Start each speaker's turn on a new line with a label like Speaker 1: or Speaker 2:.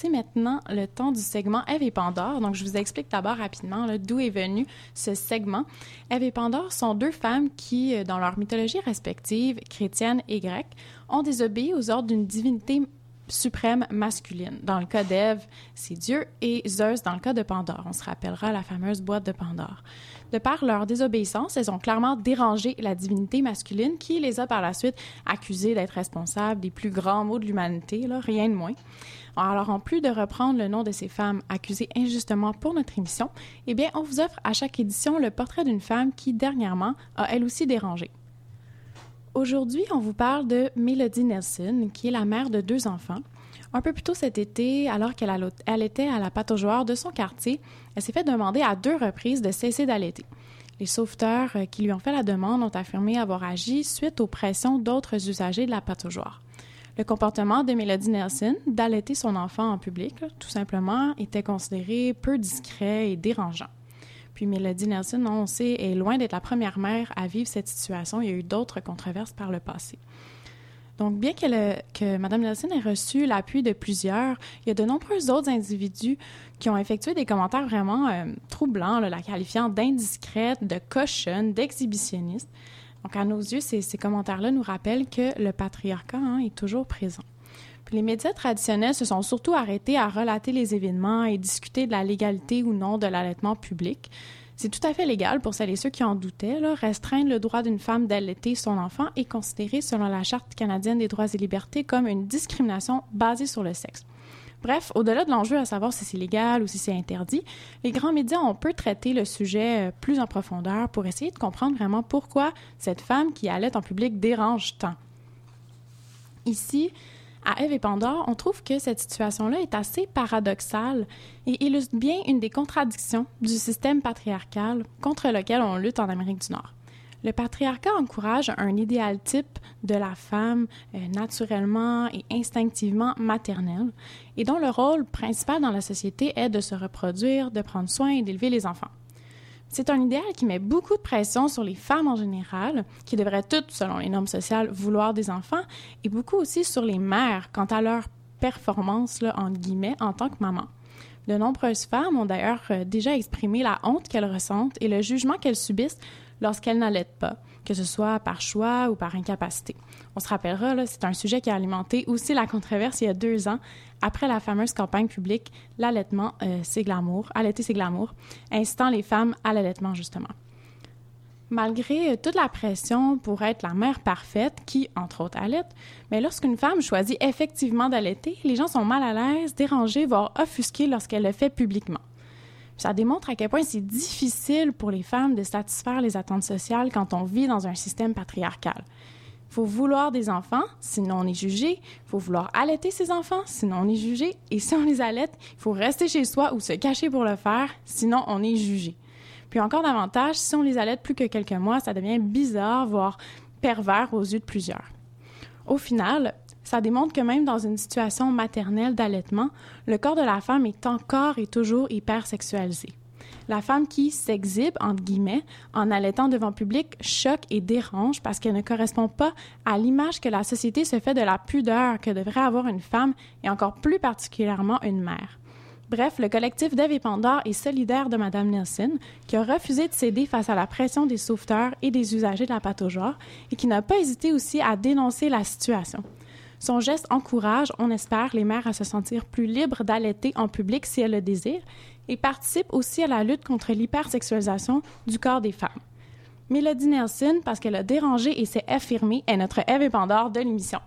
Speaker 1: c'est maintenant le temps du segment Eve et Pandore. Donc, je vous explique d'abord rapidement d'où est venu ce segment. Eve et Pandore sont deux femmes qui, euh, dans leur mythologie respective, chrétienne et grecque, ont désobéi aux ordres d'une divinité suprême masculine. Dans le cas d'Ève, c'est Dieu, et Zeus dans le cas de Pandore. On se rappellera la fameuse boîte de Pandore. De par leur désobéissance, elles ont clairement dérangé la divinité masculine qui les a par la suite accusées d'être responsables des plus grands maux de l'humanité, rien de moins. Alors, en plus de reprendre le nom de ces femmes accusées injustement pour notre émission, eh bien, on vous offre à chaque édition le portrait d'une femme qui, dernièrement, a elle aussi dérangé. Aujourd'hui, on vous parle de Melody Nelson, qui est la mère de deux enfants. Un peu plus tôt cet été, alors qu'elle était à la pataugeoire de son quartier, elle s'est fait demander à deux reprises de cesser d'allaiter. Les sauveteurs euh, qui lui ont fait la demande ont affirmé avoir agi suite aux pressions d'autres usagers de la pataugeoire. Le comportement de Melody Nelson d'allaiter son enfant en public, tout simplement, était considéré peu discret et dérangeant. Puis Mélodie Nelson, on sait, est loin d'être la première mère à vivre cette situation. Il y a eu d'autres controverses par le passé. Donc, bien que, Mme Nelson ait reçu l'appui de plusieurs, il y a de nombreux autres individus qui ont effectué des commentaires vraiment euh, troublants, la qualifiant d'indiscrète, de cochonne, d'exhibitionniste. Donc, à nos yeux, ces, commentaires-là nous rappellent que le patriarcat hein, est toujours présent les médias traditionnels se sont surtout arrêtés à relater les événements et discuter de la légalité ou non de l'allaitement public. C'est tout à fait légal pour celles et ceux qui en doutaient. Restreindre le droit d'une femme d'allaiter son enfant est considéré, selon la Charte canadienne des droits et libertés, comme une discrimination basée sur le sexe. Bref, au-delà de l'enjeu à savoir si c'est légal ou si c'est interdit, les grands médias ont peu traité le sujet euh, plus en profondeur pour essayer de comprendre vraiment pourquoi cette femme qui allait en public dérange tant. Ici, à Eve et Pandore, on trouve que cette situation-là est assez paradoxale et illustre bien une des contradictions du système patriarcal contre lequel on lutte en Amérique du Nord. Le patriarcat encourage un idéal type de la femme euh, naturellement et instinctivement maternelle et dont le rôle principal dans la société est de se reproduire, de prendre soin et d'élever les enfants. C'est un idéal qui met beaucoup de pression sur les femmes en général, qui devraient toutes, selon les normes sociales, vouloir des enfants, et beaucoup aussi sur les mères quant à leur performance, entre guillemets, en tant que maman. De nombreuses femmes ont d'ailleurs euh, déjà exprimé la honte qu'elles ressentent et le jugement qu'elles subissent lorsqu'elles n'allaitent pas, que ce soit par choix ou par incapacité. On se rappellera, c'est un sujet qui a alimenté aussi la controverse il y a deux ans, après la fameuse campagne publique L'allaitement, euh, c'est glamour, allaiter, c'est glamour, incitant les femmes à l'allaitement, justement. Malgré euh, toute la pression pour être la mère parfaite, qui, entre autres, allaite, mais lorsqu'une femme choisit effectivement d'allaiter, les gens sont mal à l'aise, dérangés, voire offusqués lorsqu'elle le fait publiquement. Ça démontre à quel point c'est difficile pour les femmes de satisfaire les attentes sociales quand on vit dans un système patriarcal. Il faut vouloir des enfants, sinon on est jugé. Il faut vouloir allaiter ses enfants, sinon on est jugé. Et si on les allaite, il faut rester chez soi ou se cacher pour le faire, sinon on est jugé. Puis encore davantage, si on les allaite plus que quelques mois, ça devient bizarre, voire pervers aux yeux de plusieurs. Au final, ça démontre que même dans une situation maternelle d'allaitement, le corps de la femme est encore et toujours hyper sexualisé. La femme qui s'exhibe, entre guillemets, en allaitant devant public choque et dérange parce qu'elle ne correspond pas à l'image que la société se fait de la pudeur que devrait avoir une femme et encore plus particulièrement une mère. Bref, le collectif d'Eve et Pandore est solidaire de Mme Nielsen, qui a refusé de céder face à la pression des sauveteurs et des usagers de la pataugeoire et qui n'a pas hésité aussi à dénoncer la situation. Son geste encourage, on espère, les mères à se sentir plus libres d'allaiter en public si elles le désirent et participe aussi à la lutte contre l'hypersexualisation du corps des femmes. Mélodie Nelson, parce qu'elle a dérangé et s'est affirmée, est notre Eve et Pandore de l'émission.